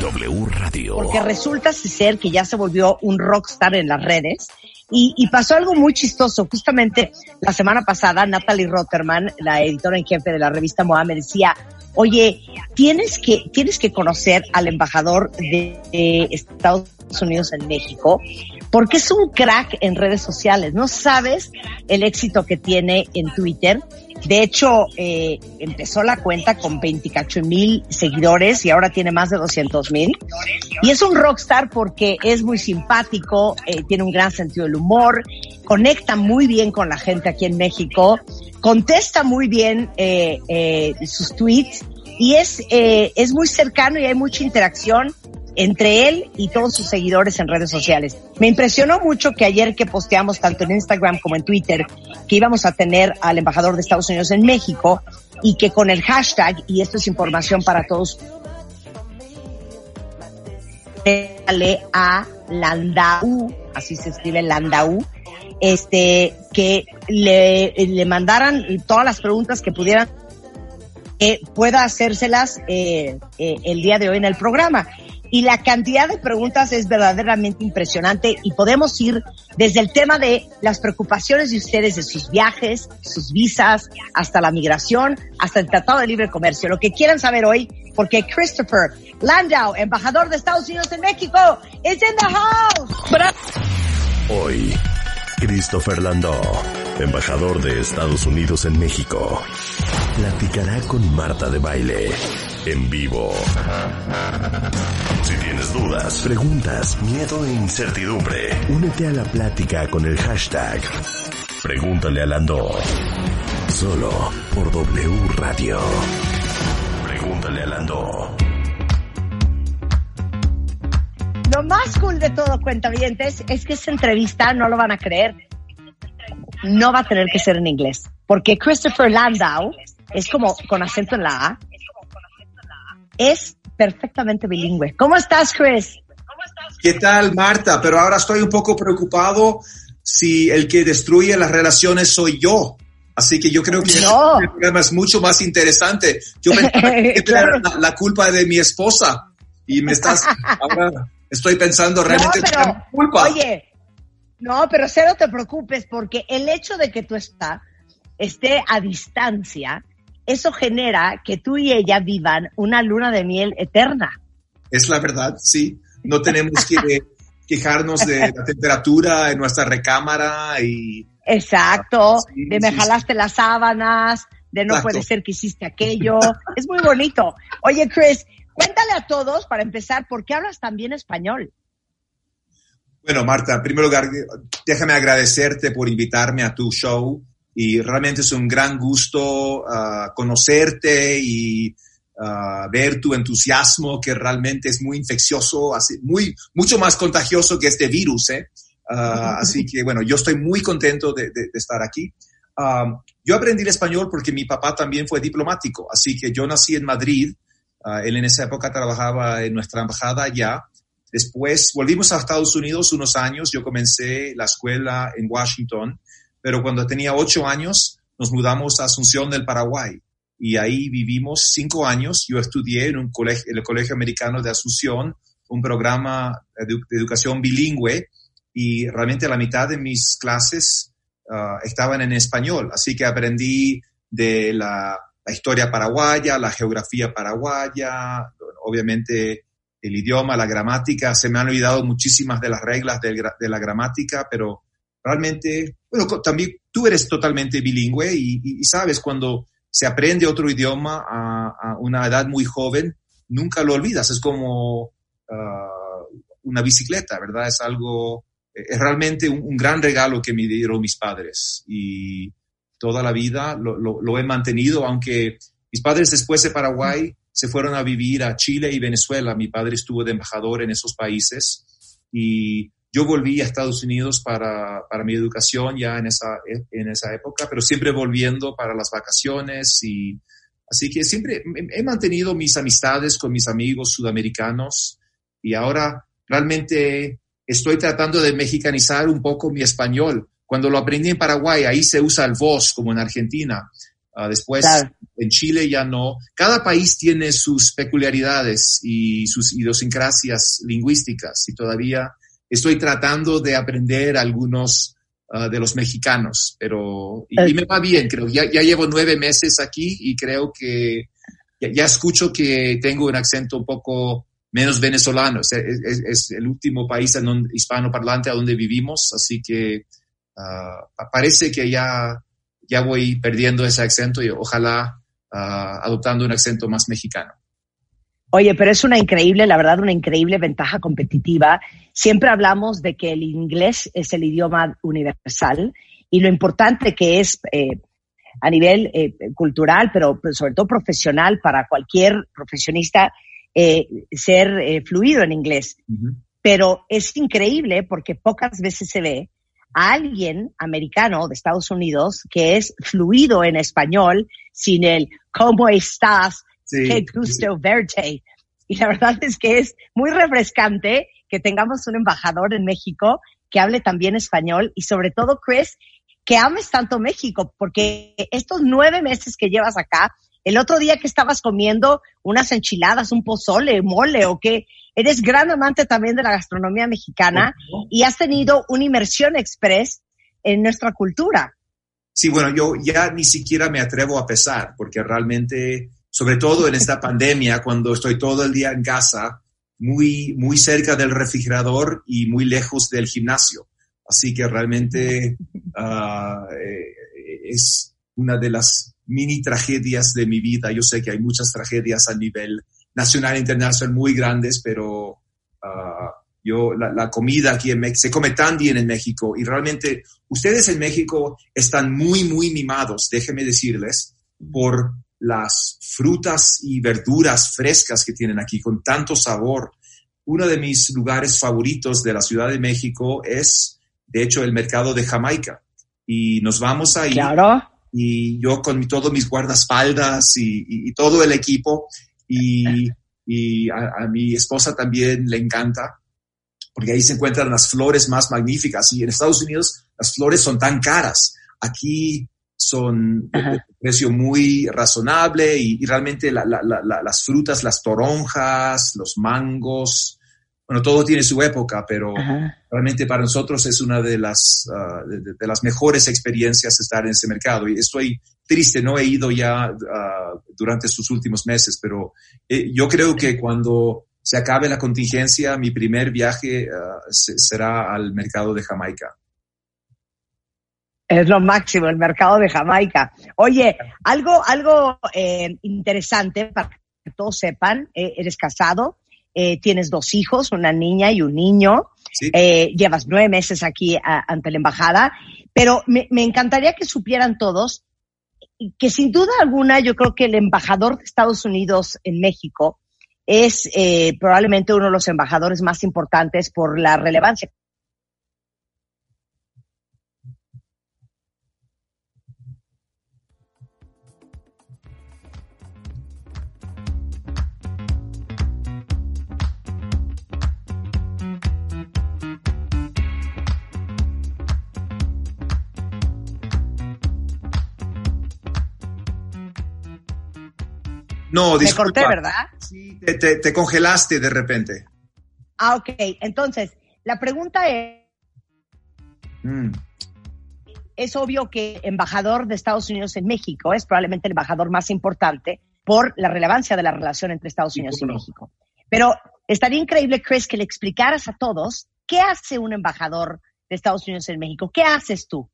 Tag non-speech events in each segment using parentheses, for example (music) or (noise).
W Radio. Porque resulta ser que ya se volvió un rockstar en las redes. Y, y, pasó algo muy chistoso. Justamente la semana pasada, Natalie Rotterman, la editora en jefe de la revista MOA, decía, oye, tienes que, tienes que conocer al embajador de Estados Unidos en México, porque es un crack en redes sociales. No sabes el éxito que tiene en Twitter. De hecho, eh, empezó la cuenta con 28 mil seguidores y ahora tiene más de 200 mil. Y es un rockstar porque es muy simpático, eh, tiene un gran sentido del humor, conecta muy bien con la gente aquí en México, contesta muy bien eh, eh, sus tweets y es, eh, es muy cercano y hay mucha interacción entre él y todos sus seguidores en redes sociales. Me impresionó mucho que ayer que posteamos tanto en Instagram como en Twitter que íbamos a tener al embajador de Estados Unidos en México y que con el hashtag, y esto es información para todos, a Landau, así se escribe Landau, este, que le, le mandaran todas las preguntas que pudieran eh, pueda hacérselas eh, eh, el día de hoy en el programa. Y la cantidad de preguntas es verdaderamente impresionante y podemos ir desde el tema de las preocupaciones de ustedes de sus viajes, sus visas, hasta la migración, hasta el Tratado de Libre Comercio. Lo que quieran saber hoy, porque Christopher Landau, embajador de Estados Unidos en México, is in the house. Hoy, Christopher Landau, embajador de Estados Unidos en México, platicará con Marta de Baile en vivo. Si tienes dudas, preguntas, miedo e incertidumbre, únete a la plática con el hashtag Pregúntale a Landau. Solo por W Radio. Pregúntale a Landau. Lo más cool de todo, cuentavientes, es que esta entrevista, no lo van a creer, no va a tener que ser en inglés. Porque Christopher Landau es como con acento en la A. Es perfectamente bilingüe. ¿Cómo estás, Chris? ¿Qué tal, Marta? Pero ahora estoy un poco preocupado si el que destruye las relaciones soy yo. Así que yo creo que No. el programa es mucho más interesante. Yo (laughs) que Claro. la, la culpa de mi esposa y me estás ahora (laughs) estoy pensando realmente no, pero, culpa. oye, no, pero cero te preocupes porque el hecho de que tú está, esté a distancia, eso genera que tú y ella vivan una luna de miel eterna. Es la verdad, sí. No tenemos que (laughs) quejarnos de la temperatura en nuestra recámara y Exacto, Sí, de me sí, jalaste las sábanas, de no Exacto. puede ser que hiciste aquello. es muy bonito. Oye, Chris, cuéntale a todos, para empezar, ¿por qué hablas tan bien español? Bueno, Marta, en primer lugar, déjame agradecerte por invitarme a tu show y realmente es un gran gusto ah, conocerte y ah, ver tu entusiasmo que realmente es muy infeccioso, así, muy, mucho más contagioso que este virus. ¿eh? Ah, (laughs) así que bueno, yo estoy muy contento de, de- de estar aquí. Yo aprendí el español porque mi papá también fue diplomático, así que yo nací en Madrid. Ah, él en esa época trabajaba en nuestra embajada allá. Después volvimos a Estados Unidos unos años. Yo comencé la escuela en Washington, pero cuando tenía ocho años nos mudamos a Asunción del Paraguay y ahí vivimos cinco años. Yo estudié en, un colegio, en el Colegio Americano de Asunción, un programa de, de educación bilingüe y realmente la mitad de mis clases ah, estaban en español. Así que aprendí de la, la historia paraguaya, la geografía paraguaya, obviamente el idioma, la gramática. Se me han olvidado muchísimas de las reglas de, la gramática, pero realmente, bueno, también tú eres totalmente bilingüe y, sabes, cuando se aprende otro idioma a, una edad muy joven, nunca lo olvidas. Es como ah, una bicicleta, ¿verdad? Es algo, es realmente un, gran regalo que me dieron mis padres y toda la vida lo, he mantenido, aunque mis padres después de Paraguay se fueron a vivir a Chile y Venezuela. Mi padre estuvo de embajador en esos países y yo volví a Estados Unidos para, para mi educación ya en esa, en esa época, pero siempre volviendo para las vacaciones y así que siempre he mantenido mis amistades con mis amigos sudamericanos y ahora realmente estoy tratando de mexicanizar un poco mi español. Cuando lo aprendí en Paraguay, ahí se usa el voz como en Argentina. Ah, después, en Chile ya no. Cada país tiene sus peculiaridades y sus idiosincrasias lingüísticas y todavía estoy tratando de aprender algunos ah, de los mexicanos, pero y, me va bien, creo. Ya, ya, llevo nueve meses aquí y creo que ya, escucho que tengo un acento un poco menos venezolano. Es, el último país en hispano parlante a donde vivimos, así que ah, parece que ya ya voy perdiendo ese acento y ojalá ah, adoptando un acento más mexicano. Oye, pero es una increíble, la verdad, una increíble ventaja competitiva. Siempre hablamos de que el inglés es el idioma universal y lo importante que es eh, a nivel eh, cultural, pero, sobre todo profesional para cualquier profesionista eh, ser fluido en inglés. Pero es increíble porque pocas veces se ve a alguien americano de Estados Unidos que es fluido en español sin el ¿cómo estás? Qué gusto verte. Y la verdad es que es muy refrescante que tengamos un embajador en México que hable también español y sobre todo, Chris, que ames tanto México, porque estos nueve meses que llevas acá, el otro día que estabas comiendo unas enchiladas, un pozole, mole o qué, eres gran amante también de la gastronomía mexicana y has tenido una inmersión express en nuestra cultura. Sí, bueno, yo ya ni siquiera me atrevo a pesar, porque realmente, sobre todo en esta (laughs) pandemia, cuando estoy todo el día en casa, muy, muy cerca del refrigerador y muy lejos del gimnasio. Así que realmente (laughs) ah, eh, es una de las mini tragedias de mi vida. Yo sé que hay muchas tragedias a nivel nacional e internacional muy grandes, pero ah, yo, la, comida aquí en México, se come tan bien en México y realmente ustedes en México están muy, muy mimados, déjenme decirles, por las frutas y verduras frescas que tienen aquí con tanto sabor. Uno de mis lugares favoritos de la Ciudad de México es, de hecho, el mercado de Jamaica. Y nos vamos ahí. Claro. Y yo con todos mis guardaespaldas y todo el equipo y, y a, mi esposa también le encanta, porque ahí se encuentran las flores más magníficas. Y en Estados Unidos las flores son tan caras. Aquí son de precio muy razonable y, realmente las frutas, las toronjas, los mangos, bueno, todo tiene su época, pero realmente para nosotros es una de las, ah, de, las mejores experiencias estar en ese mercado. Y estoy triste, no he ido ya ah, durante estos últimos meses, pero eh, yo creo que cuando se acabe la contingencia, mi primer viaje ah, será al mercado de Jamaica. Es lo máximo, el mercado de Jamaica. Oye, algo, algo eh, interesante para que todos sepan, eh, eres casado, eh, tienes dos hijos, una niña y un niño, llevas nueve meses aquí ante la embajada, pero me, encantaría que supieran todos que sin duda alguna yo creo que el embajador de Estados Unidos en México es eh, probablemente uno de los embajadores más importantes por la relevancia No, disculpa. Me corté, ¿verdad? Sí, te, congelaste de repente. Ah, ok. Entonces, la pregunta es... Mm. Es obvio que embajador de Estados Unidos en México es probablemente el embajador más importante por la relevancia de la relación entre Estados Unidos y México. Pero estaría increíble, Chris, que le explicaras a todos qué hace un embajador de Estados Unidos en México. ¿Qué haces tú?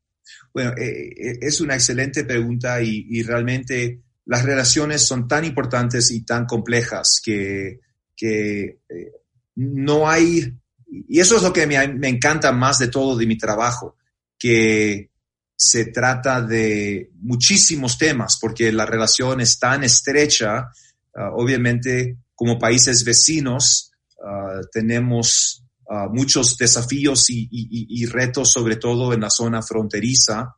Bueno, eh, eh, es una excelente pregunta y, realmente las relaciones son tan importantes y tan complejas que, que eh, no hay, y eso es lo que me, encanta más de todo de mi trabajo, que se trata de muchísimos temas, porque la relación es tan estrecha, ah, obviamente como países vecinos ah, tenemos Ah, muchos desafíos y, retos, sobre todo en la zona fronteriza.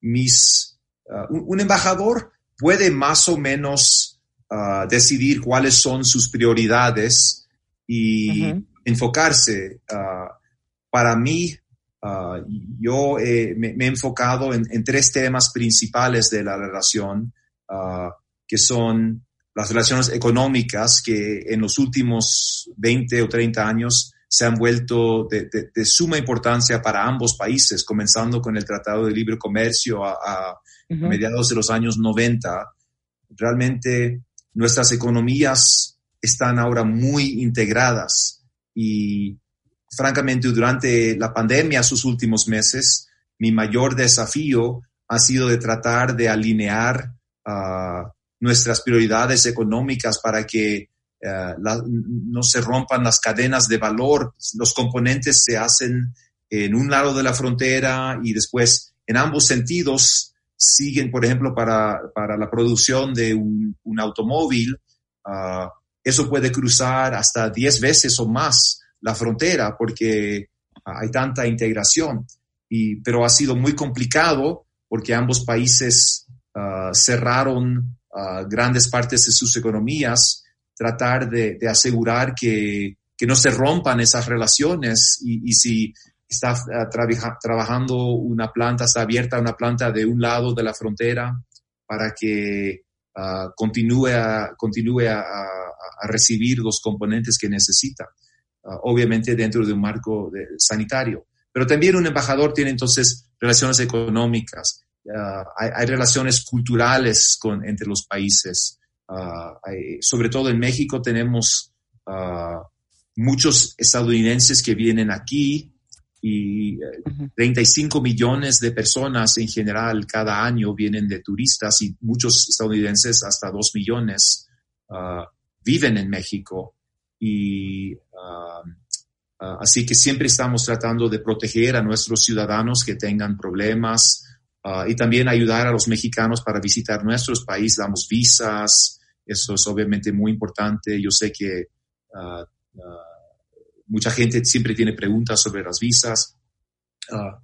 Mis, ah, un, embajador puede más o menos decidir cuáles son sus prioridades y enfocarse. para mí, yo me, he enfocado en, en, tres temas principales de la relación, que son las relaciones económicas que en los últimos 20 o 30 años se han vuelto de, suma importancia para ambos países, comenzando con el Tratado de Libre Comercio a, mediados de los años 90. Realmente nuestras economías están ahora muy integradas y francamente durante la pandemia, sus últimos meses, mi mayor desafío ha sido de tratar de alinear uh, nuestras prioridades económicas para que eh, no se rompan las cadenas de valor. Los componentes se hacen en un lado de la frontera y después en ambos sentidos siguen, por ejemplo, para, para la producción de un, automóvil, ah, eso puede cruzar hasta 10 veces o más la frontera porque hay tanta integración. Y, pero ha sido muy complicado porque ambos países uh, cerraron grandes partes de sus economías, tratar de, asegurar que, no se rompan esas relaciones y, si está ah, trabajando una planta, está abierta una planta de un lado de la frontera para que ah, continúe, a, continúe a, recibir los componentes que necesita, ah, obviamente dentro de un marco sanitario. Pero también un embajador tiene entonces relaciones económicas, Ah, hay, relaciones culturales con, entre los países. Sobre todo en México tenemos muchos estadounidenses que vienen aquí y 35 eh, millones de personas en general cada año vienen de turistas y muchos estadounidenses, hasta 2 millones, viven en México. Y así que siempre estamos tratando de proteger a nuestros ciudadanos que tengan problemas y también ayudar a los mexicanos para visitar nuestros países, damos visas, eso es obviamente muy importante. Yo sé que mucha gente siempre tiene preguntas sobre las visas.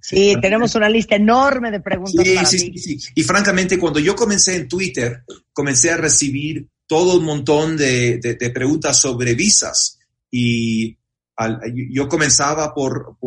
sí, tenemos una lista enorme de preguntas. Sí, sí, sí, Y francamente, cuando yo comencé en Twitter, comencé a recibir todo un montón de, de preguntas sobre visas. Y yo comenzaba por,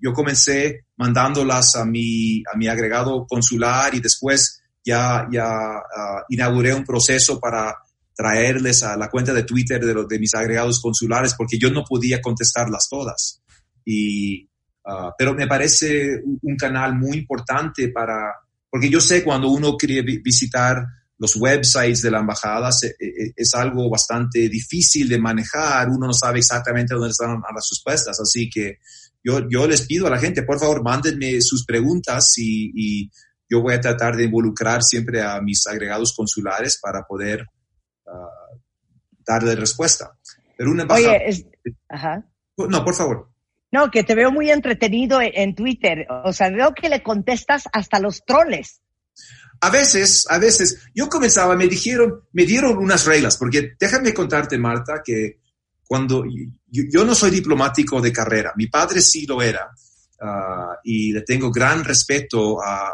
yo comencé mandándolas a mi, a mi agregado consular y después ya, ya ah, inauguré un proceso para traerles a la cuenta de Twitter de, de mis agregados consulares porque yo no podía contestarlas todas. Y, ah, pero me parece un, canal muy importante para, porque yo sé cuando uno quiere visitar los websites de la embajada eh, eh, es, algo bastante difícil de manejar, uno no sabe exactamente dónde están las respuestas, así que yo, yo les pido a la gente, por favor, mándenme sus preguntas y, yo voy a tratar de involucrar siempre a mis agregados consulares para poder uh, darle respuesta. Pero una embajada... Oye, Ajá. No, por favor. No, que te veo muy entretenido en Twitter. O sea, veo que le contestas hasta los troles. A veces, a veces, yo comenzaba, me dijeron, me dieron unas reglas, porque déjame contarte, Marta, que cuando yo, no soy diplomático de carrera, mi padre sí lo era, ah, y le tengo gran respeto a,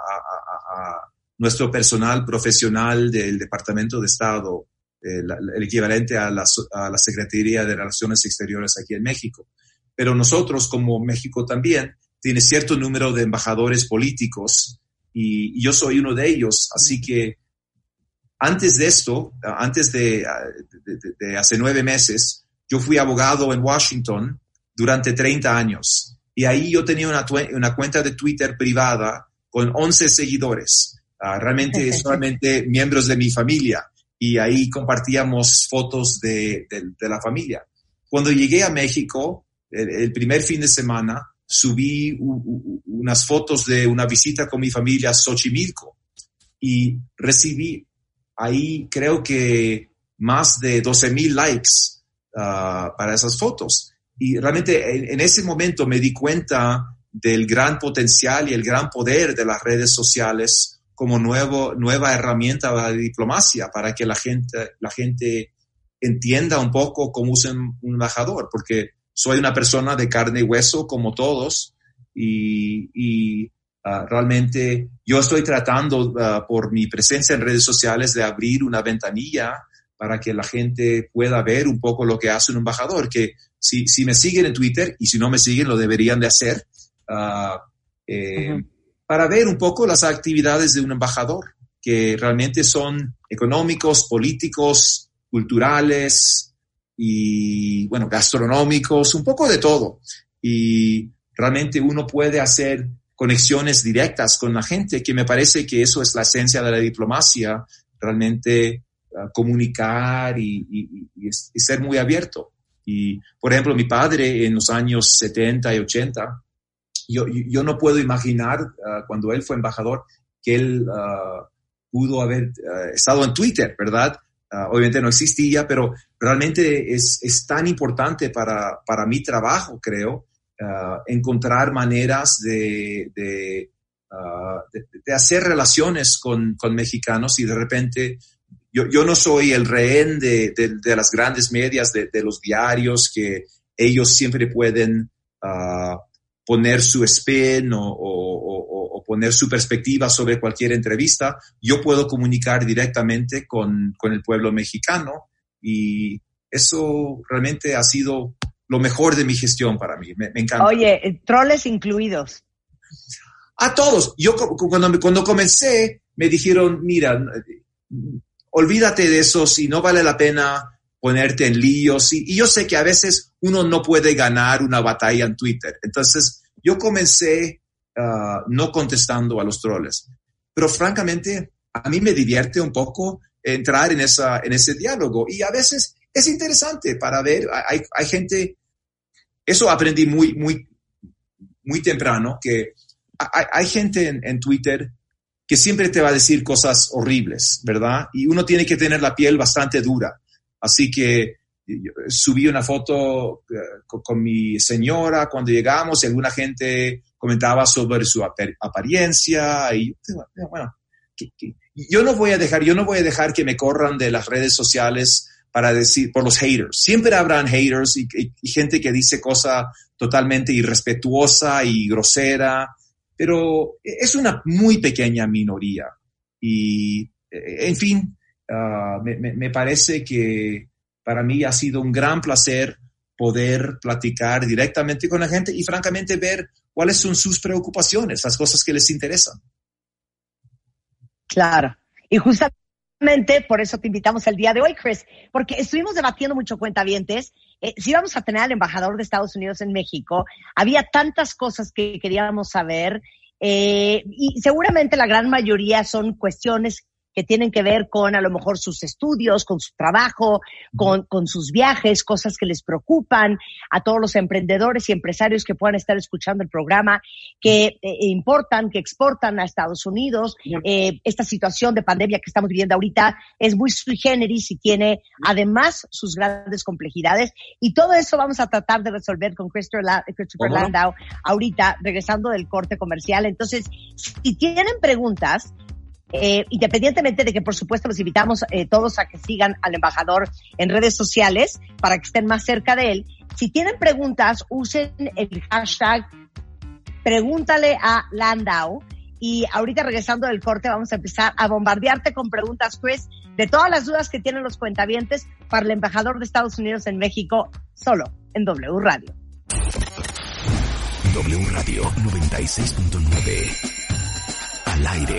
nuestro personal profesional del Departamento de Estado, el, equivalente a la, a la Secretaría de Relaciones Exteriores aquí en México. Pero nosotros, como México también, tiene cierto número de embajadores políticos y, yo soy uno de ellos. Así que antes de esto, antes de, hace nueve meses, yo fui abogado en Washington durante 30 años. Y ahí yo tenía una, una cuenta de Twitter privada con 11 seguidores, ah, realmente (laughs) solamente miembros de mi familia. Y ahí compartíamos fotos de, de, la familia. cuando llegué a México, el, primer fin de semana, subí unas fotos de una visita con mi familia a Xochimilco y recibí ahí creo que más de 12 mil likes ah, para esas fotos. Y realmente en, ese momento me di cuenta del gran potencial y el gran poder de las redes sociales como nuevo, nueva herramienta de diplomacia para que la gente, la gente entienda un poco cómo usa un embajador, porque soy una persona de carne y hueso como todos y, ah, realmente yo estoy tratando ah, por mi presencia en redes sociales de abrir una ventanilla para que la gente pueda ver un poco lo que hace un embajador, que si, si me siguen en Twitter y si no me siguen lo deberían de hacer, uh, eh, para ver un poco las actividades de un embajador, que realmente son económicos, políticos, culturales y, bueno, gastronómicos, un poco de todo. Y realmente uno puede hacer conexiones directas con la gente, que me parece que eso es la esencia de la diplomacia, realmente uh, comunicar y, ser muy abierto. Y, por ejemplo, mi padre en los años 70 y 80, yo, yo no puedo imaginar uh, cuando él fue embajador que él uh, pudo haber uh, estado en Twitter, ¿verdad? obviamente no existía, pero realmente es, es tan importante para, para, mi trabajo, creo, encontrar maneras de, de, de, de, hacer relaciones con, con mexicanos y de repente yo, yo, no soy el rehén de, de, de las grandes medias, de, los diarios, que ellos siempre pueden uh, poner su spin o, o, o, poner su perspectiva sobre cualquier entrevista, yo puedo comunicar directamente con, con el pueblo mexicano y eso realmente ha sido lo mejor de mi gestión para mí. Me, encanta. Oye, eh, troles incluidos. A todos. Yo cuando, cuando comencé me dijeron, mira, olvídate de eso si no vale la pena ponerte en líos. Y, y, yo sé que a veces uno no puede ganar una batalla en Twitter. Entonces, yo comencé uh, no contestando a los troles. Pero francamente, a mí me divierte un poco entrar en, esa, en ese diálogo. Y a veces es interesante para ver, hay, hay gente, eso aprendí muy, muy, muy temprano, que hay, hay gente en, en Twitter que siempre te va a decir cosas horribles, ¿verdad? Y uno tiene que tener la piel bastante dura. Así que subí una foto eh, con, mi señora cuando llegamos y alguna gente comentaba sobre su apariencia y bueno, yo no voy a dejar, yo no voy a dejar que me corran de las redes sociales para decir, por los haters. Siempre habrán haters y, y gente que dice cosas totalmente irrespetuosa y grosera, pero es una muy pequeña minoría. Y, eh, en fin, uh, me, me, parece que para mí ha sido un gran placer poder platicar directamente con la gente y francamente ver cuáles son sus preocupaciones, las cosas que les interesan. Claro. Y justamente por eso te invitamos el día de hoy, Chris, porque estuvimos debatiendo mucho cuentavientes. Eh, si íbamos a tener al embajador de Estados Unidos en México, había tantas cosas que queríamos saber eh, y seguramente la gran mayoría son cuestiones que tienen que ver con a lo mejor sus estudios, con su trabajo, con, con, sus viajes, cosas que les preocupan a todos los emprendedores y empresarios que puedan estar escuchando el programa, que eh, importan, que exportan a Estados Unidos. Eh, esta situación de pandemia que estamos viviendo ahorita es muy sui generis y tiene además sus grandes complejidades. Y todo eso vamos a tratar de resolver con Christopher, Christopher Landau ahorita, regresando del corte comercial. Entonces, si tienen preguntas, eh, independientemente de que, por supuesto, los invitamos eh, todos a que sigan al embajador en redes sociales para que estén más cerca de él. Si tienen preguntas, usen el hashtag pregúntale a Landau. Y ahorita regresando del corte vamos a empezar a bombardearte con preguntas, Chris, de todas las dudas que tienen los cuentavientes para el embajador de Estados Unidos en México, solo en W Radio. W Radio 96.9 al aire.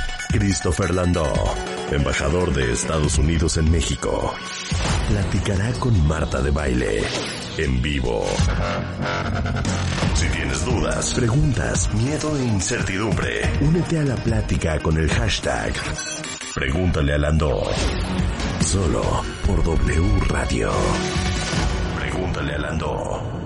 Christopher Landó, embajador de Estados Unidos en México, platicará con Marta de Baile en vivo. Si tienes dudas, preguntas, miedo e incertidumbre, únete a la plática con el hashtag Pregúntale a Landó. Solo por W Radio. Pregúntale a Landó.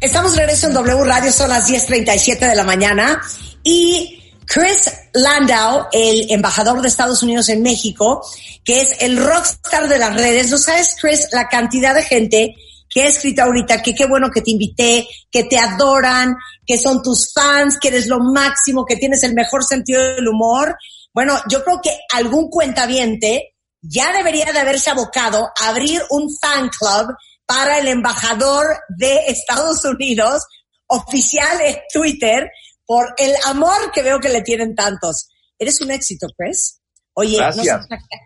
Estamos de regreso en W Radio, son las 10.37 de la mañana y Chris Landau, el embajador de Estados Unidos en México, que es el rockstar de las redes. ¿No sabes, Chris, la cantidad de gente que ha escrito ahorita que qué bueno que te invité, que te adoran, que son tus fans, que eres lo máximo, que tienes el mejor sentido del humor? Bueno, yo creo que algún cuentaviente ya debería de haberse abocado a abrir un fan club para el embajador de Estados Unidos oficial en Twitter por el amor que veo que le tienen tantos. Eres un éxito, Chris. Oye, no sé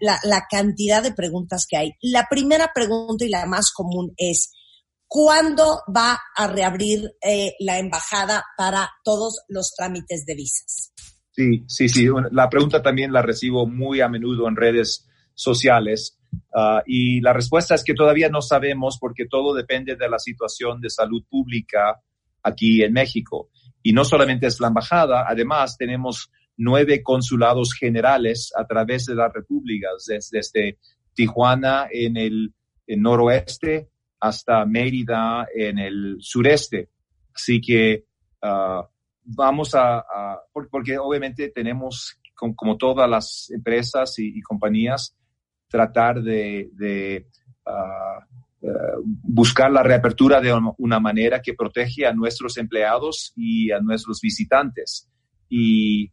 la, la, cantidad de preguntas que hay. La primera pregunta y la más común es, ¿cuándo va a reabrir eh, la embajada para todos los trámites de visas? Sí, sí, sí. La pregunta también la recibo muy a menudo en redes sociales. Ah, y la respuesta es que todavía no sabemos porque todo depende de la situación de salud pública aquí en México. Y no solamente es la embajada, además tenemos nueve consulados generales a través de las repúblicas, desde, Tijuana en el noroeste hasta Mérida en el sureste. Así que ah, vamos a, porque obviamente tenemos, como, todas las empresas y compañías, tratar de, ah, eh, buscar la reapertura de una manera que protege a nuestros empleados y a nuestros visitantes. Y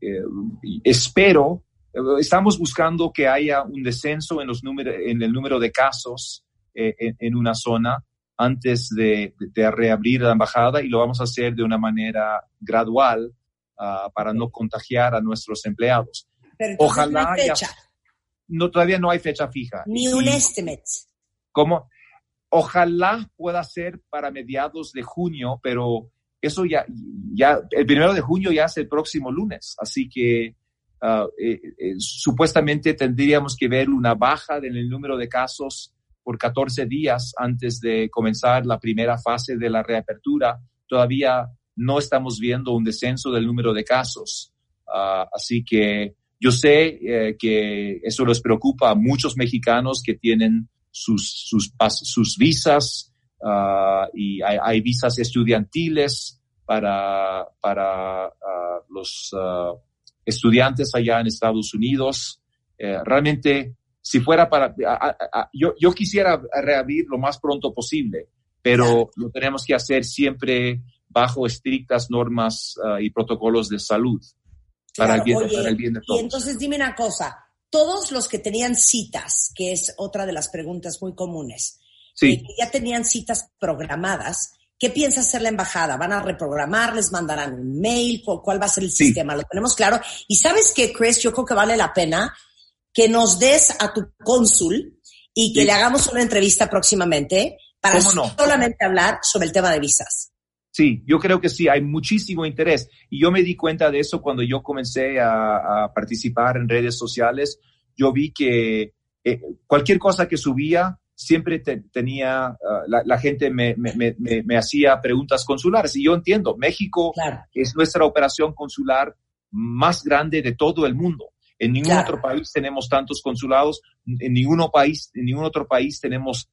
eh, espero, estamos buscando que haya un descenso en, los en el número de casos eh, en, una zona antes de, reabrir la embajada y lo vamos a hacer de una manera gradual para no contagiar a nuestros empleados. Ojalá no, todavía no hay fecha fija. Ni un estimate. ¿Cómo? Ojalá pueda ser para mediados de junio, pero eso ya, ya, el primero de junio ya es el próximo lunes, así que ah, eh, eh, supuestamente tendríamos que ver una baja en el número de casos por 14 días antes de comenzar la primera fase de la reapertura. Todavía no estamos viendo un descenso del número de casos, ah, así que yo sé eh, que eso les preocupa a muchos mexicanos que tienen sus, sus, sus visas uh, y hay, hay, visas estudiantiles para, para uh, los uh, estudiantes allá en Estados Unidos. Eh, realmente, si fuera para, yo, yo quisiera reabrir lo más pronto posible, pero lo tenemos que hacer siempre bajo estrictas normas y protocolos de salud para, el bien, de todos. Y entonces dime una cosa, todos los que tenían citas, que es otra de las preguntas muy comunes, sí. Eh, que ya tenían citas programadas, ¿qué piensa hacer la embajada? ¿Van a reprogramar? ¿Les mandarán un mail? ¿Cuál va a ser el sistema? Lo tenemos claro. Y sabes qué, Chris, yo creo que vale la pena que nos des a tu cónsul y que le hagamos una entrevista próximamente para solamente hablar sobre el tema de visas. Sí, yo creo que sí, hay muchísimo interés. Y yo me di cuenta de eso cuando yo comencé a, participar en redes sociales. Yo vi que eh, cualquier cosa que subía, siempre tenía, ah, la, gente me, hacía preguntas consulares. Y yo entiendo, México es nuestra operación consular más grande de todo el mundo. En ningún otro país tenemos tantos consulados, en ningún país, en ningún otro país tenemos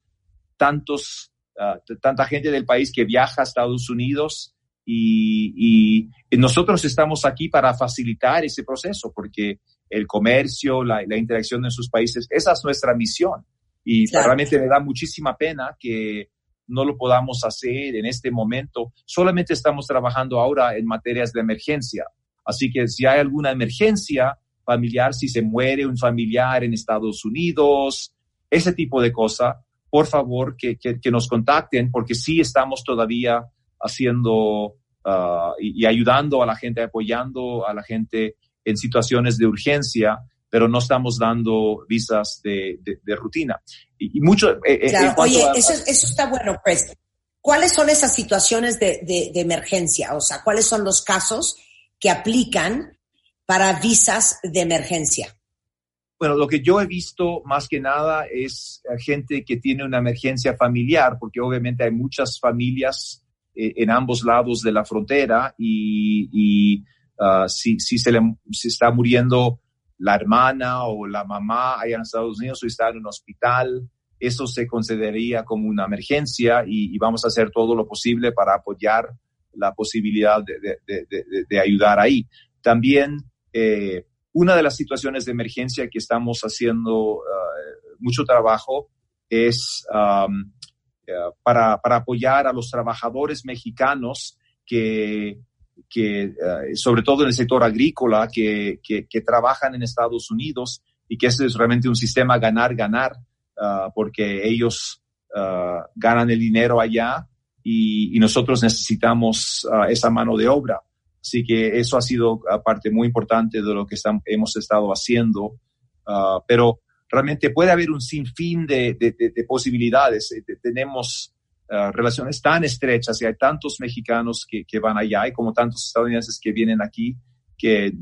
tantos Ah, tanta gente del país que viaja a Estados Unidos y, nosotros estamos aquí para facilitar ese proceso porque el comercio, la, interacción en sus países, esa es nuestra misión. Y realmente me da muchísima pena que no lo podamos hacer en este momento. Solamente estamos trabajando ahora en materias de emergencia. Así que si hay alguna emergencia familiar, si se muere un familiar en Estados Unidos, ese tipo de cosas, por favor que, que, nos contacten porque sí estamos todavía haciendo uh, y, ayudando a la gente, apoyando a la gente en situaciones de urgencia pero no estamos dando visas de, rutina. Y, mucho... Eh, eh, oye, eso, está bueno, pues. ¿Cuáles son esas situaciones de, de, emergencia? O sea, ¿cuáles son los casos que aplican para visas de emergencia? Bueno, lo que yo he visto más que nada es gente que tiene una emergencia familiar, porque obviamente hay muchas familias eh, en ambos lados de la frontera y, ah, si, se le está muriendo la hermana o la mamá allá en Estados Unidos o está en un hospital, eso se consideraría como una emergencia y, vamos a hacer todo lo posible para apoyar la posibilidad de, ayudar ahí. También eh, una de las situaciones de emergencia que estamos haciendo ah, mucho trabajo es eh, para, apoyar a los trabajadores mexicanos que, que eh, sobre todo en el sector agrícola, que, que, trabajan en Estados Unidos y que ese es realmente un sistema ganar-ganar, ah, porque ellos ah, ganan el dinero allá y, nosotros necesitamos ah, esa mano de obra. Así que eso ha sido parte muy importante de lo que hemos estado haciendo. pero realmente puede haber un sinfín de, de, posibilidades. Eh, tenemos uh, relaciones tan estrechas y hay tantos mexicanos que, que, van allá y como tantos estadounidenses que vienen aquí, que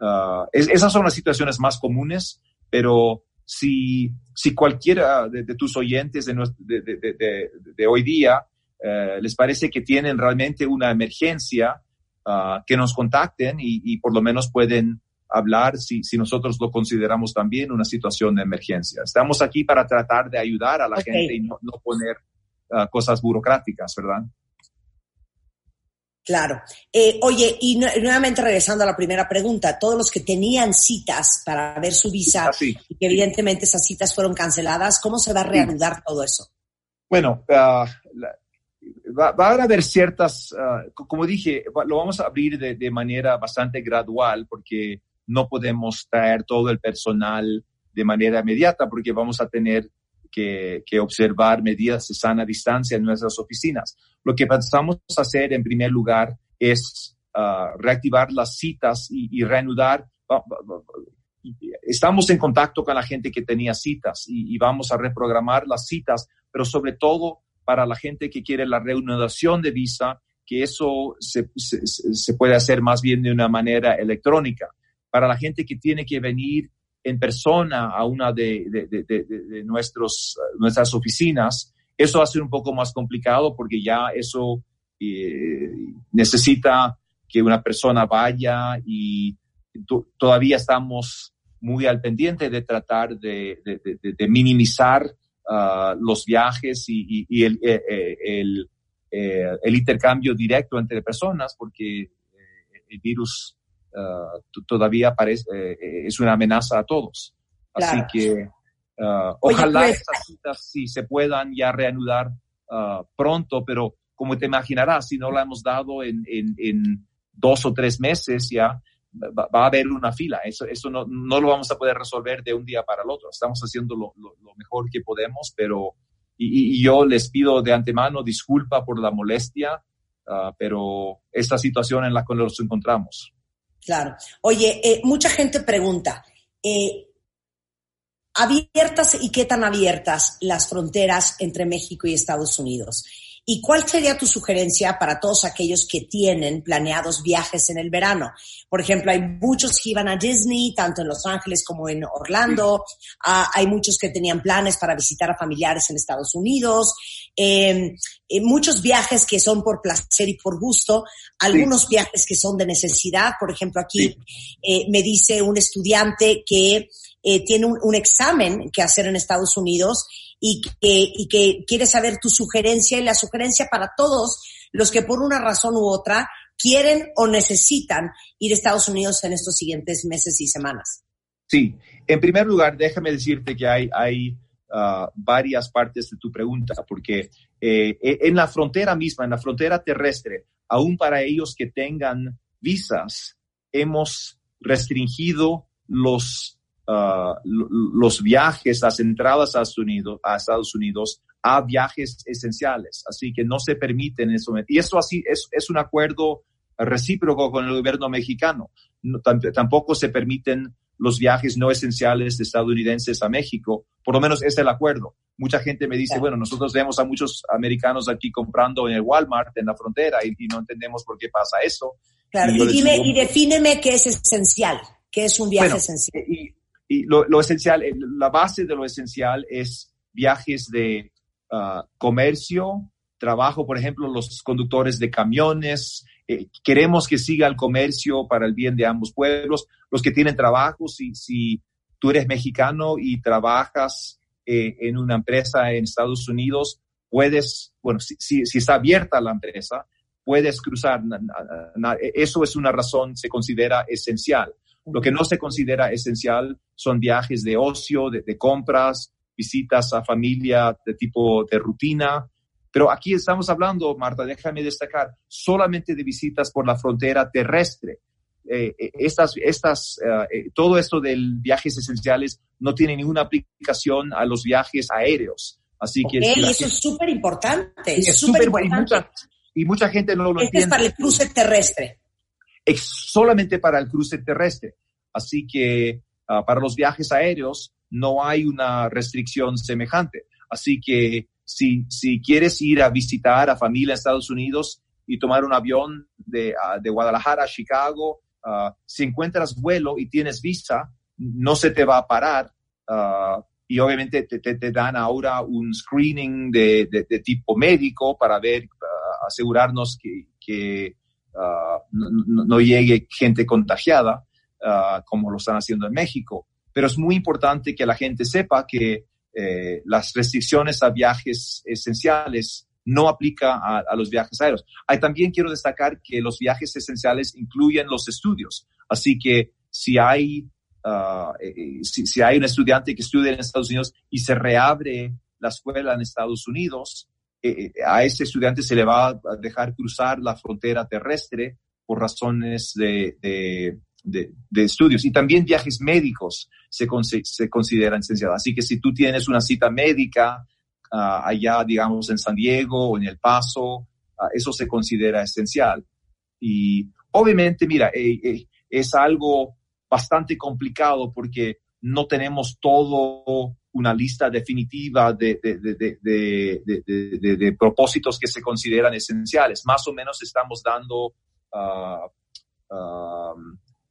uh, esas son las situaciones más comunes, pero si, si cualquiera de, tus oyentes de, de hoy día uh, les parece que tienen realmente una emergencia, que nos contacten y, y por lo menos pueden hablar si, si nosotros lo consideramos también una situación de emergencia. Estamos aquí para tratar de ayudar a la gente y no, poner ah, cosas burocráticas, ¿verdad? Claro. Eh, oye, y nuevamente regresando a la primera pregunta, todos los que tenían citas para ver su visa ah, y que evidentemente esas citas fueron canceladas, ¿cómo se va a reanudar todo eso? Bueno, uh, va, a haber ciertas, como dije, lo vamos a abrir de, de, manera bastante gradual porque no podemos traer todo el personal de manera inmediata porque vamos a tener que, observar medidas de sana distancia en nuestras oficinas. Lo que pensamos hacer en primer lugar es ah, reactivar las citas y, reanudar. Estamos en contacto con la gente que tenía citas y, vamos a reprogramar las citas, pero sobre todo para la gente que quiere la reanudación de visa, que eso se, se puede hacer más bien de una manera electrónica. Para la gente que tiene que venir en persona a una de, nuestros, nuestras oficinas, eso va a ser un poco más complicado porque ya eso eh, necesita que una persona vaya y todavía estamos muy al pendiente de tratar de, minimizar ah, los viajes y, el, eh, eh, el, intercambio directo entre personas porque el virus Ah, todavía parece, eh, es una amenaza a todos. Así que ah, ojalá pues, estas citas sí se puedan ya reanudar ah, pronto, pero como te imaginarás, si no la hemos dado en, en, dos o tres meses ya, va, a haber una fila. Eso, eso no, no, lo vamos a poder resolver de un día para el otro. Estamos haciendo lo, mejor que podemos, pero y, yo les pido de antemano disculpa por la molestia, pero esta situación en la que nos encontramos. Claro. Oye, eh, mucha gente pregunta, eh, ¿abiertas y qué tan abiertas las fronteras entre México y Estados Unidos? ¿Y cuál sería tu sugerencia para todos aquellos que tienen planeados viajes en el verano? Por ejemplo, hay muchos que iban a Disney, tanto en Los Ángeles como en Orlando. Ah, hay muchos que tenían planes para visitar a familiares en Estados Unidos. Em, eh, muchos viajes que son por placer y por gusto. Algunos viajes que son de necesidad. Por ejemplo, aquí eh, me dice un estudiante que eh, tiene un, un, examen que hacer en Estados Unidos y que, y que quiere saber tu sugerencia y la sugerencia para todos los que por una razón u otra quieren o necesitan ir a Estados Unidos en estos siguientes meses y semanas. Sí, en primer lugar, déjame decirte que hay, hay uh, varias partes de tu pregunta, porque eh, e, en la frontera misma, en la frontera terrestre, aún para ellos que tengan visas, hemos restringido los Uh, los viajes, las entradas a Estados, Unidos, a Estados Unidos a viajes esenciales. Así que no se permiten eso. Y eso así es, es un acuerdo recíproco con el gobierno mexicano. tampoco se permiten los viajes no esenciales de estadounidenses a México. Por lo menos es el acuerdo. Mucha gente me dice, bueno, nosotros vemos a muchos americanos aquí comprando en el Walmart, en la frontera, y, no entendemos por qué pasa eso. Claro, y, dime, y defíneme qué es esencial, qué es un viaje esencial. Y, lo, esencial, la base de lo esencial es viajes de ah, comercio, trabajo, por ejemplo, los conductores de camiones, eh, queremos que siga el comercio para el bien de ambos pueblos, los que tienen trabajo, si, si tú eres mexicano y trabajas eh, en una empresa en Estados Unidos, puedes, bueno, si, si, está abierta la empresa, puedes cruzar. Eso es una razón, se considera esencial. Lo que no se considera esencial son viajes de ocio, de, de compras, visitas a familia de tipo de rutina, pero aquí estamos hablando, Marta, déjame destacar, solamente de visitas por la frontera terrestre. Eh, eh, estas, estas, eh, todo esto de viajes esenciales no tiene ninguna aplicación a los viajes aéreos. Así que eso es súper importante. es súper importante. Y mucha, gente no lo este entiende. Es para el cruce terrestre. Es solamente para el cruce terrestre. Así que ah, para los viajes aéreos no hay una restricción semejante. Así que si, si quieres ir a visitar a familia en Estados Unidos y tomar un avión de, ah, de Guadalajara a Chicago, uh, si encuentras vuelo y tienes visa, no se te va a parar. Uh, y obviamente te, te, dan ahora un screening de, de, tipo médico para ver, asegurarnos que, que no, no, llegue gente contagiada, como lo están haciendo en México. Pero es muy importante que la gente sepa que eh, las restricciones a viajes esenciales no aplica a, los viajes aéreos. Ahí también quiero destacar que los viajes esenciales incluyen los estudios. Así que si hay, ah, eh, eh, si, hay un estudiante que estudia en Estados Unidos y se reabre la escuela en Estados Unidos, a ese estudiante se le va a dejar cruzar la frontera terrestre por razones de, de, estudios y también viajes médicos se, se consideran esenciales. Así que si tú tienes una cita médica ah, allá, digamos, en San Diego o en El Paso, ah, eso se considera esencial. Y obviamente, mira, eh, eh, es algo bastante complicado porque no tenemos todo una lista definitiva de, de, propósitos que se consideran esenciales. Más o menos estamos dando uh,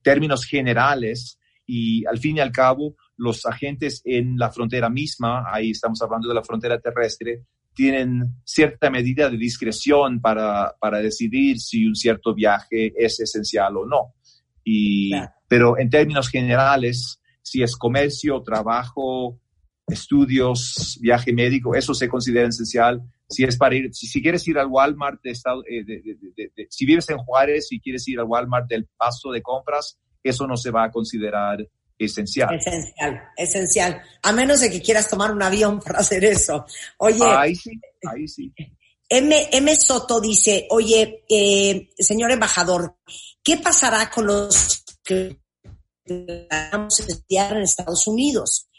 términos generales y al fin y al cabo los agentes en la frontera misma, ahí estamos hablando de la frontera terrestre, tienen cierta medida de discreción para, para decidir si un cierto viaje es esencial o no. Y, Pero en términos generales, si es comercio, trabajo, estudios, viaje médico, eso se considera esencial. Si es para ir, si, quieres ir al Walmart de estado, eh, si vives en Juárez y quieres ir al Walmart del paso de compras, eso no se va a considerar esencial. Esencial, esencial. A menos de que quieras tomar un avión para hacer eso. Oye. Ahí sí, ahí sí. M, M. Soto dice, oye, eh, señor embajador, ¿qué pasará con los que vamos a estudiar en Estados Unidos?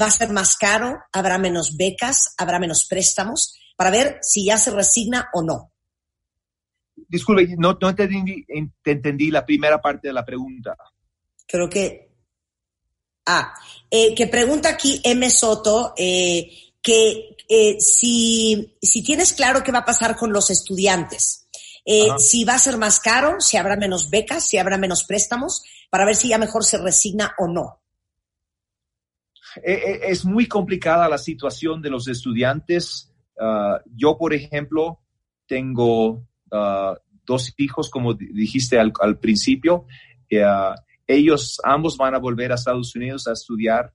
¿Va a ser más caro? ¿Habrá menos becas? ¿Habrá menos préstamos? Para ver si ya se resigna o no. Disculpe, no, no entendí, entendí la primera parte de la pregunta. Creo que... Ah, eh, que pregunta aquí M. Soto, eh, que eh, si, si tienes claro qué va a pasar con los estudiantes, si va a ser más caro, si habrá menos becas, si habrá menos préstamos, para ver si ya mejor se resigna o no. Es muy complicada la situación de los estudiantes. Ah, yo, por ejemplo, tengo ah, dos hijos, como dijiste al, principio. Ah, ellos ambos van a volver a Estados Unidos a estudiar,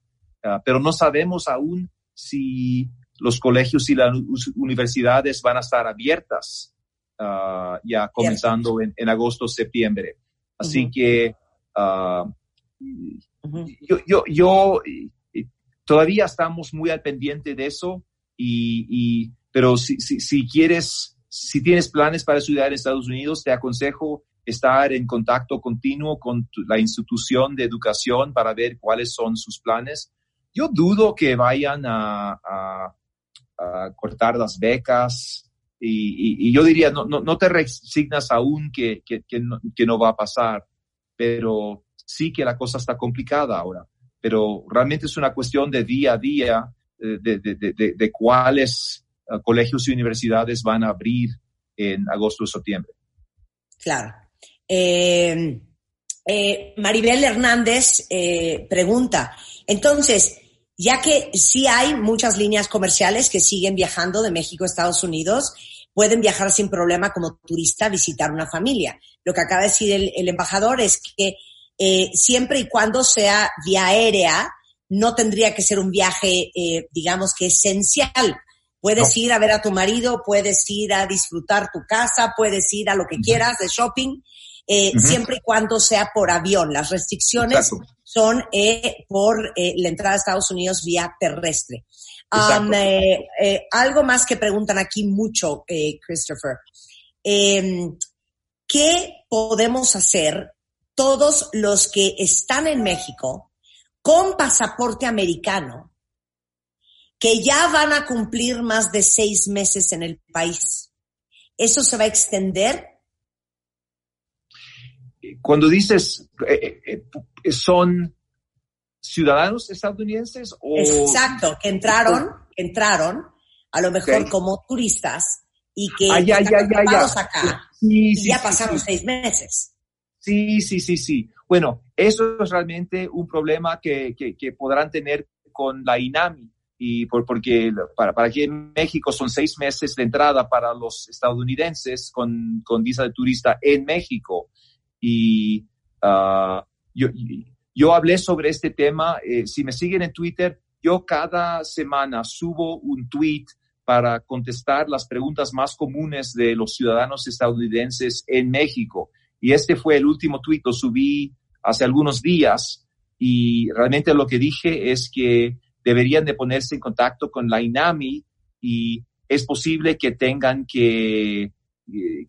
pero no sabemos aún si los colegios y las universidades van a estar abiertas ya comenzando en, agosto, septiembre. Así que yo, yo, yo todavía estamos muy al pendiente de eso, y, pero si, si, si, quieres, si tienes planes para estudiar en Estados Unidos, te aconsejo estar en contacto continuo con la institución de educación para ver cuáles son sus planes. Yo dudo que vayan a, a, cortar las becas y, y, yo diría, no, no, no te resignas aún que, que, que, no, que no va a pasar, pero sí que la cosa está complicada ahora. Pero realmente es una cuestión de día a día de, de, de, cuáles uh, colegios y universidades van a abrir en agosto o septiembre. Claro. Eh, eh, Maribel Hernández eh, pregunta, entonces, ya que sí hay muchas líneas comerciales que siguen viajando de México a Estados Unidos, pueden viajar sin problema como turista a visitar una familia. Lo que acaba de decir el, embajador es que eh, siempre y cuando sea vía aérea, no tendría que ser un viaje, eh, digamos que esencial. Puedes ir a ver a tu marido, puedes ir a disfrutar tu casa, puedes ir a lo que quieras de shopping, eh, siempre y cuando sea por avión. Las restricciones son eh, por eh, la entrada a Estados Unidos vía terrestre. Um, algo más que preguntan aquí mucho, Christopher. Em, ¿Qué podemos hacer todos los que están en México con pasaporte americano que ya van a cumplir más de seis meses en el país? ¿Eso se va a extender? Cuando dices, son ciudadanos estadounidenses o... Exacto, que entraron, entraron, a lo mejor como turistas y que ah, ya, ya, ya, acá y ya pasaron seis meses. Sí, sí, sí, sí. Bueno, eso es realmente un problema que, que, podrán tener con la INAMI y por, porque para, para aquí en México son seis meses de entrada para los estadounidenses con, con visa de turista en México. Y uh, yo, yo hablé sobre este tema. Eh, si me siguen en Twitter, yo cada semana subo un tweet para contestar las preguntas más comunes de los ciudadanos estadounidenses en México. Y este fue el último tweet, lo subí hace algunos días y realmente lo que dije es que deberían de ponerse en contacto con la INAMI y es posible que tengan que, eh,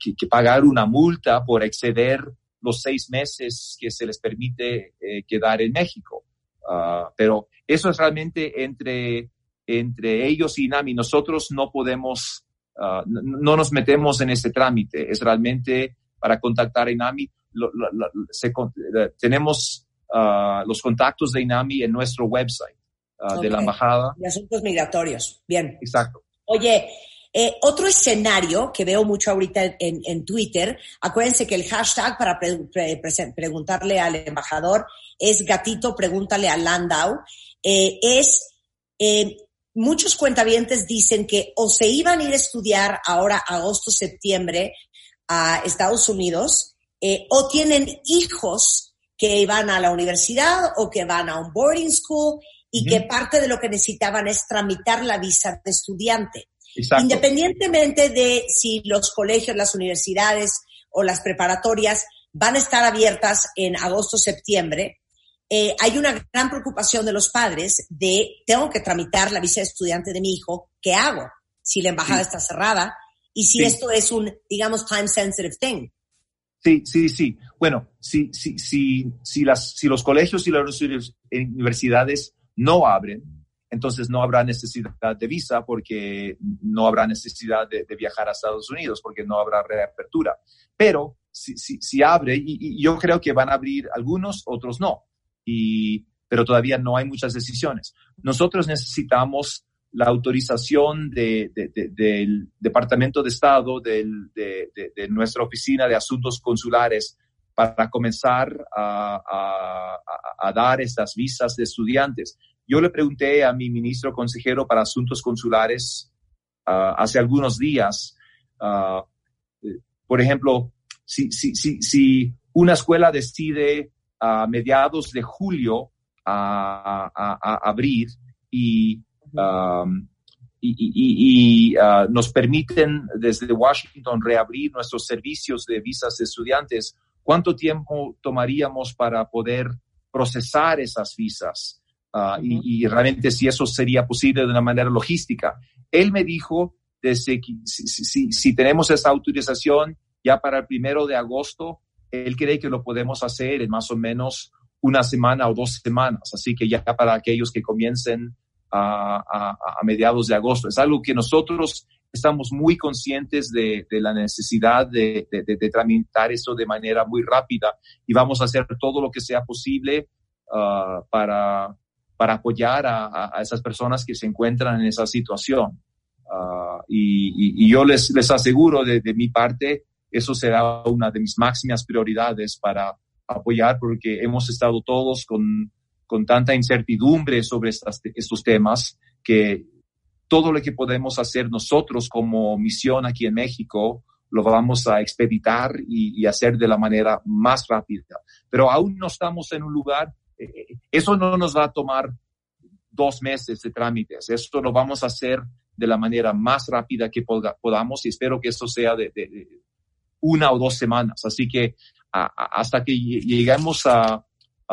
que pagar una multa por exceder los seis meses que se les permite eh, quedar en México. Ah, pero eso es realmente entre, entre ellos y NAMI. Nosotros no podemos, ah, no, nos metemos en ese trámite. Es realmente para contactar a INAMI. Eh, tenemos ah, los contactos de INAMI en nuestro website de la embajada. De asuntos migratorios. Bien. Exacto. Oye, eh, otro escenario que veo mucho ahorita en, en, Twitter, acuérdense que el hashtag para preguntarle al embajador es gatito, pregúntale a Landau, eh, es, eh, muchos cuentavientes dicen que o se iban a ir a estudiar ahora agosto, septiembre a Estados Unidos, eh, o tienen hijos que van a la universidad o que van a un boarding school y que parte de lo que necesitaban es tramitar la visa de estudiante. Independientemente de si los colegios, las universidades o las preparatorias van a estar abiertas en agosto, septiembre, eh, hay una gran preocupación de los padres de tengo que tramitar la visa de estudiante de mi hijo, ¿qué hago? Si la embajada está cerrada y si esto es un, digamos, time sensitive thing. Sí, sí, sí. Bueno, si, si, si, si, las, si los colegios y las universidades no abren, entonces no habrá necesidad de visa porque no habrá necesidad de, viajar a Estados Unidos porque no habrá reapertura. Pero si, si, abre, y, yo creo que van a abrir algunos, otros no, y, pero todavía no hay muchas decisiones. Nosotros necesitamos la autorización del Departamento de Estado, de, nuestra Oficina de Asuntos Consulares, para comenzar a, dar estas visas de estudiantes. Yo le pregunté a mi ministro consejero para asuntos consulares ah, hace algunos días, ah, eh, por ejemplo, si, una escuela decide a mediados de julio a, abrir y, y, ah, nos permiten desde Washington reabrir nuestros servicios de visas de estudiantes, ¿cuánto tiempo tomaríamos para poder procesar esas visas? Ah, y, realmente si eso sería posible de una manera logística. Él me dijo, desde que, si, si, tenemos esa autorización ya para el primero de agosto, él cree que lo podemos hacer en más o menos una semana o dos semanas. Así que ya para aquellos que comiencen a, a, mediados de agosto. Es algo que nosotros estamos muy conscientes de, de la necesidad de, de, de, tramitar esto de manera muy rápida y vamos a hacer todo lo que sea posible uh, para para apoyar a, esas personas que se encuentran en esa situación. Ah, y, yo les, les aseguro de, mi parte, eso será una de mis máximas prioridades para apoyar porque hemos estado todos con, con tanta incertidumbre sobre estos temas que todo lo que podemos hacer nosotros como misión aquí en México lo vamos a expeditar y, hacer de la manera más rápida. Pero aún no estamos en un lugar, eh, eh, eso no nos va a tomar dos meses de trámites, esto lo vamos a hacer de la manera más rápida que podamos y espero que esto sea de, una o dos semanas. Así que hasta que lleguemos a,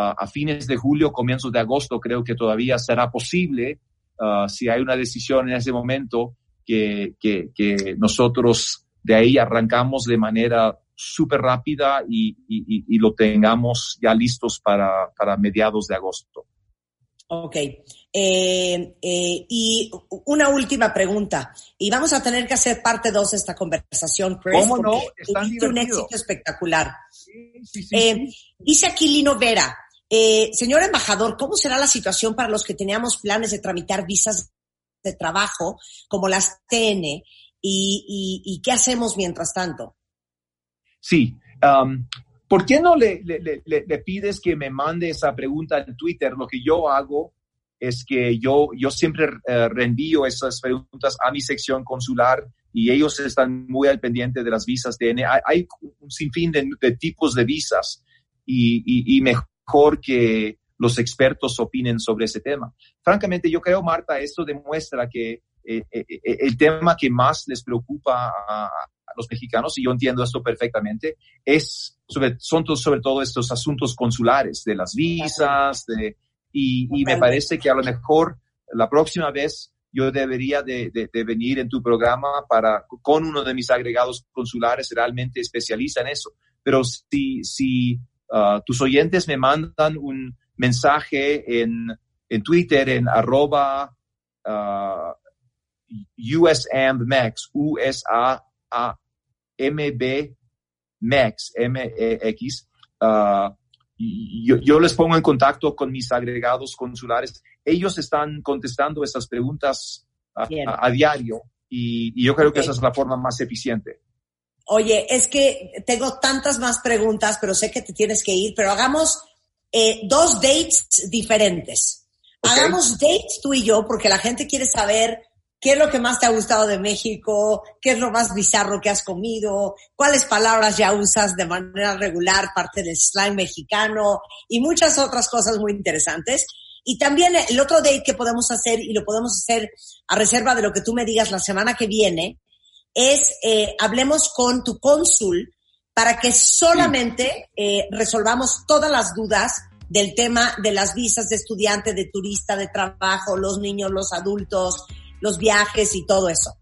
a, fines de julio, comienzos de agosto, creo que todavía será posible, uh, si hay una decisión en ese momento, que, que, que nosotros de ahí arrancamos de manera súper rápida y, y, y, lo tengamos ya listos para, para mediados de agosto. Ok. Eh, eh, y una última pregunta. Y vamos a tener que hacer parte 2 de esta conversación, Chris. ¿Cómo no? Están un éxito espectacular. Eh, dice aquí Lino Vera, señor embajador, ¿cómo será la situación para los que teníamos planes de tramitar visas de trabajo como las TN? ¿Y, qué hacemos mientras tanto? Sí. Um, ¿Por qué no le, le, pides que me mande esa pregunta en Twitter? Lo que yo hago es que yo, yo siempre uh, reenvío esas preguntas a mi sección consular y ellos están muy al pendiente de las visas TN. Hay, hay un sinfín de, tipos de visas y, y, mejor que los expertos opinen sobre ese tema. Francamente, yo creo, Marta, esto demuestra que eh, eh, el tema que más les preocupa a, los mexicanos, y yo entiendo esto perfectamente, es sobre, son sobre todo estos asuntos consulares, de las visas, de, y, me parece que a lo mejor la próxima vez yo debería de, venir en tu programa para, con uno de mis agregados consulares, realmente especializa en eso. Pero si, si uh, tus oyentes me mandan un mensaje en, en Twitter, en arroba uh, USAMBMEX, U-S-A-A-M-B MEX, M-E-X, uh, yo, les pongo en contacto con mis agregados consulares. Ellos están contestando estas preguntas a, diario y, yo creo que esa es la forma más eficiente. Oye, es que tengo tantas más preguntas, pero sé que te tienes que ir, pero hagamos eh, dos dates diferentes. Hagamos dates tú y yo, porque la gente quiere saber ¿Qué es lo que más te ha gustado de México? ¿Qué es lo más bizarro que has comido? ¿Cuáles palabras ya usas de manera regular, parte del slime mexicano? Y muchas otras cosas muy interesantes. Y también el otro date que podemos hacer, y lo podemos hacer a reserva de lo que tú me digas la semana que viene, es eh, hablemos con tu cónsul para que solamente eh, resolvamos todas las dudas del tema de las visas de estudiante, de turista, de trabajo, los niños, los adultos, los viajes y todo eso.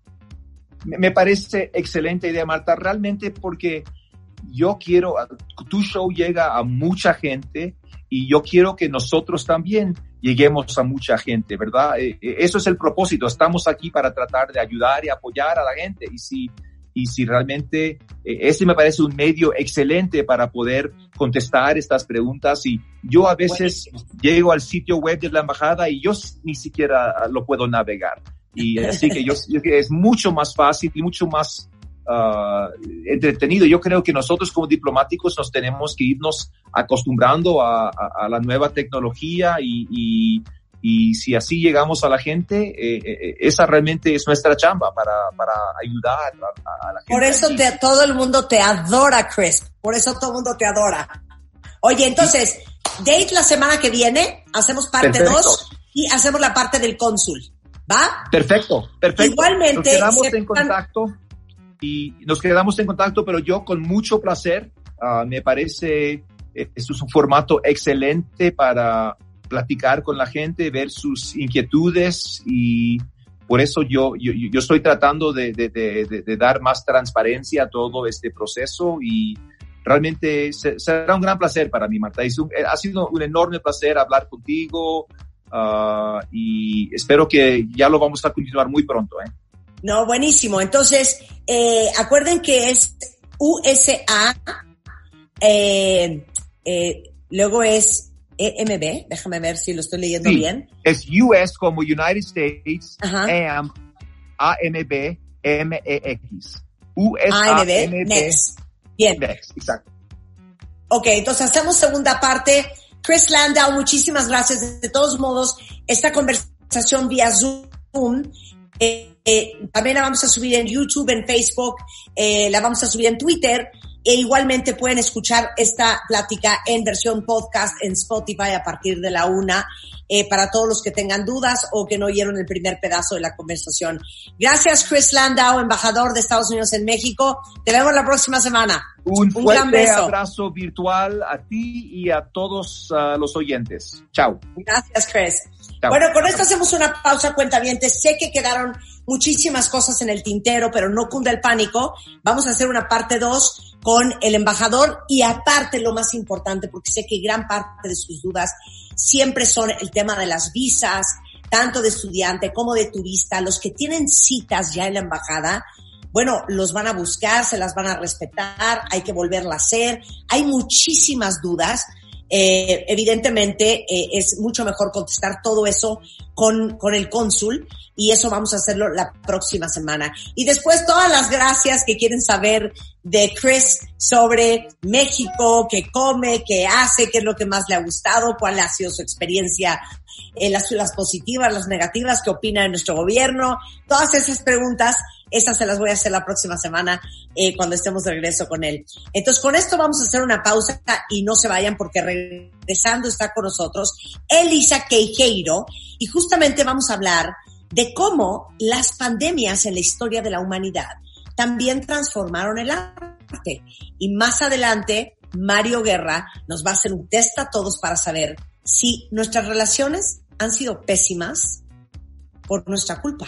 Me parece excelente idea, Marta, realmente porque yo quiero, tu show llega a mucha gente y yo quiero que nosotros también lleguemos a mucha gente, ¿verdad? Eh, eh, eso es el propósito, estamos aquí para tratar de ayudar y apoyar a la gente y si y si realmente eh, ese me parece un medio excelente para poder contestar estas preguntas y yo a veces llego al sitio web de la embajada y yo ni siquiera lo puedo navegar. Y así que yo, es mucho más fácil y mucho más uh, entretenido. Yo creo que nosotros como diplomáticos nos tenemos que irnos acostumbrando a, a, la nueva tecnología y, y, y, si así llegamos a la gente, eh, eh, esa realmente es nuestra chamba para, para ayudar a, la gente. Por eso te, todo el mundo te adora, Chris. Por eso todo el mundo te adora. Oye, entonces, date la semana que viene, hacemos parte 2 y hacemos la parte del cónsul. ¿Va? Perfecto, perfecto. Igualmente. Nos quedamos en contacto y nos quedamos en contacto, pero yo con mucho placer, uh, me parece, eh, esto es un formato excelente para platicar con la gente, ver sus inquietudes y por eso yo, yo, yo estoy tratando de, de, de, dar más transparencia a todo este proceso y realmente será un gran placer para mí, Marta. ha sido un enorme placer hablar contigo, Ah, y espero que ya lo vamos a continuar muy pronto. ¿eh? No, buenísimo. Entonces, eh, acuerden que es USA, eh, eh, luego es EMB, déjame ver si lo estoy leyendo bien. Es US como United States, AM, AMB, MEX. US, AMB, Next. Bien. Next, exacto. Ok, entonces hacemos segunda parte. Chris Landau, muchísimas gracias. De todos modos, esta conversación vía Zoom, eh, eh, también la vamos a subir en YouTube, en Facebook, eh, la vamos a subir en Twitter e igualmente pueden escuchar esta plática en versión podcast en Spotify a partir de la una eh, para todos los que tengan dudas o que no oyeron el primer pedazo de la conversación. Gracias Chris Landau, embajador de Estados Unidos en México. Te vemos la próxima semana. Un, fuerte abrazo virtual a ti y a todos uh, los oyentes. Chao. Gracias Chris. Bueno, con esto hacemos una pausa, cuentavientes. Sé que quedaron muchísimas cosas en el tintero, pero no cunda el pánico. Vamos a hacer una parte 2 con el embajador y aparte lo más importante, porque sé que gran parte de sus dudas siempre son el tema de las visas, tanto de estudiante como de turista. Los que tienen citas ya en la embajada, bueno, los van a buscar, se las van a respetar, hay que volverla a hacer. Hay muchísimas dudas eh, evidentemente eh, es mucho mejor contestar todo eso con, con el cónsul y eso vamos a hacerlo la próxima semana. Y después todas las gracias que quieren saber de Chris sobre México, qué come, qué hace, qué es lo que más le ha gustado, cuál ha sido su experiencia, eh, las, las positivas, las negativas, qué opina de nuestro gobierno, todas esas preguntas esas se las voy a hacer la próxima semana eh, cuando estemos de regreso con él. Entonces, con esto vamos a hacer una pausa y no se vayan porque regresando está con nosotros Elisa Queijeiro y justamente vamos a hablar de cómo las pandemias en la historia de la humanidad también transformaron el arte. Y más adelante, Mario Guerra nos va a hacer un test a todos para saber si nuestras relaciones han sido pésimas por nuestra culpa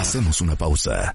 Hacemos una pausa.